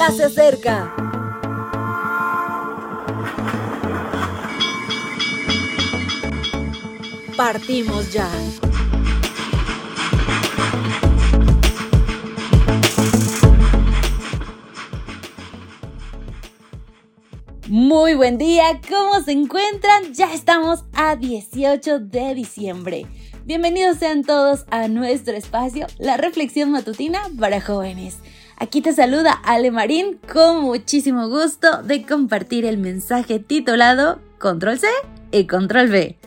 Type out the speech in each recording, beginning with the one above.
ya se acerca. Partimos ya. Muy buen día, ¿cómo se encuentran? Ya estamos a 18 de diciembre. Bienvenidos sean todos a nuestro espacio, la reflexión matutina para jóvenes. Aquí te saluda Ale Marín con muchísimo gusto de compartir el mensaje titulado Control C y Control V.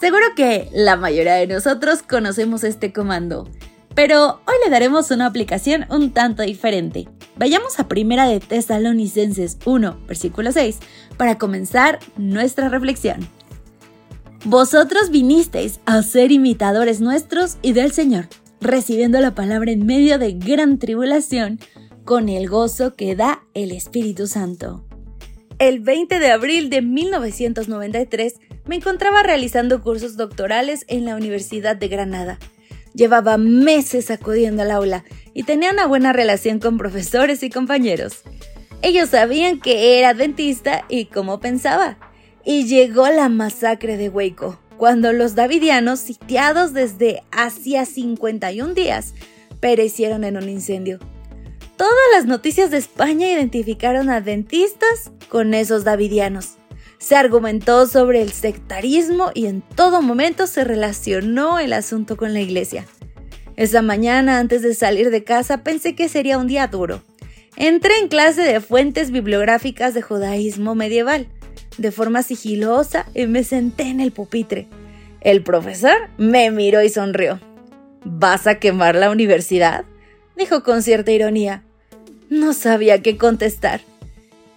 Seguro que la mayoría de nosotros conocemos este comando, pero hoy le daremos una aplicación un tanto diferente. Vayamos a Primera de Tesalonicenses 1, versículo 6, para comenzar nuestra reflexión. Vosotros vinisteis a ser imitadores nuestros y del Señor, recibiendo la palabra en medio de gran tribulación, con el gozo que da el Espíritu Santo. El 20 de abril de 1993 me encontraba realizando cursos doctorales en la Universidad de Granada. Llevaba meses acudiendo al aula y tenía una buena relación con profesores y compañeros. Ellos sabían que era dentista y cómo pensaba. Y llegó la masacre de Waco, cuando los davidianos, sitiados desde hacía 51 días, perecieron en un incendio. Todas las noticias de España identificaron a dentistas con esos davidianos. Se argumentó sobre el sectarismo y en todo momento se relacionó el asunto con la iglesia. Esa mañana, antes de salir de casa, pensé que sería un día duro. Entré en clase de fuentes bibliográficas de judaísmo medieval, de forma sigilosa, y me senté en el pupitre. El profesor me miró y sonrió. ¿Vas a quemar la universidad? dijo con cierta ironía. No sabía qué contestar.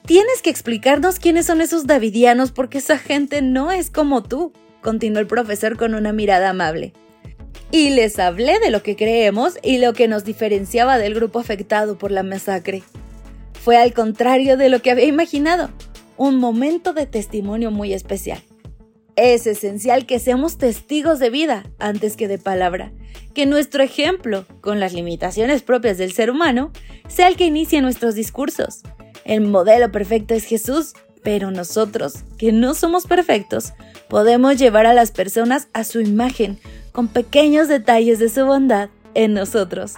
Tienes que explicarnos quiénes son esos davidianos porque esa gente no es como tú, continuó el profesor con una mirada amable y les hablé de lo que creemos y lo que nos diferenciaba del grupo afectado por la masacre. Fue al contrario de lo que había imaginado, un momento de testimonio muy especial. Es esencial que seamos testigos de vida antes que de palabra, que nuestro ejemplo, con las limitaciones propias del ser humano, sea el que inicie nuestros discursos. El modelo perfecto es Jesús, pero nosotros, que no somos perfectos, podemos llevar a las personas a su imagen con pequeños detalles de su bondad en nosotros.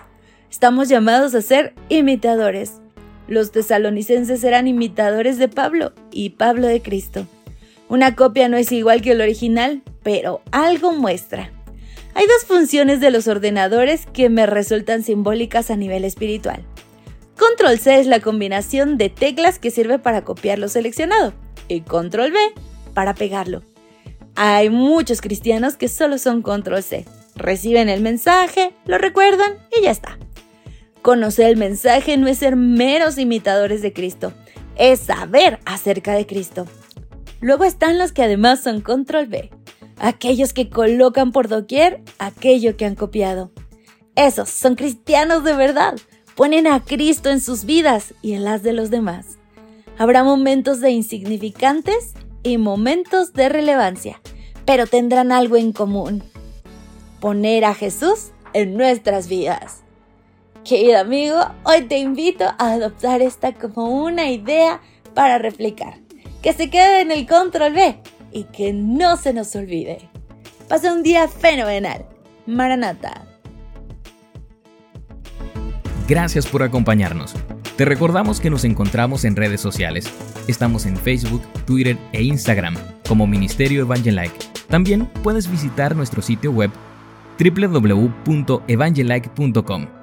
Estamos llamados a ser imitadores. Los tesalonicenses eran imitadores de Pablo y Pablo de Cristo. Una copia no es igual que el original, pero algo muestra. Hay dos funciones de los ordenadores que me resultan simbólicas a nivel espiritual. Control C es la combinación de teclas que sirve para copiar lo seleccionado y Control V para pegarlo. Hay muchos cristianos que solo son control C. Reciben el mensaje, lo recuerdan y ya está. Conocer el mensaje no es ser meros imitadores de Cristo, es saber acerca de Cristo. Luego están los que además son control B, aquellos que colocan por doquier aquello que han copiado. Esos son cristianos de verdad, ponen a Cristo en sus vidas y en las de los demás. Habrá momentos de insignificantes y momentos de relevancia, pero tendrán algo en común. Poner a Jesús en nuestras vidas. Querido amigo, hoy te invito a adoptar esta como una idea para replicar. Que se quede en el control B y que no se nos olvide. Pasa un día fenomenal. Maranata. Gracias por acompañarnos. Te recordamos que nos encontramos en redes sociales. Estamos en Facebook, Twitter e Instagram como Ministerio Evangelike. También puedes visitar nuestro sitio web www.evangelike.com.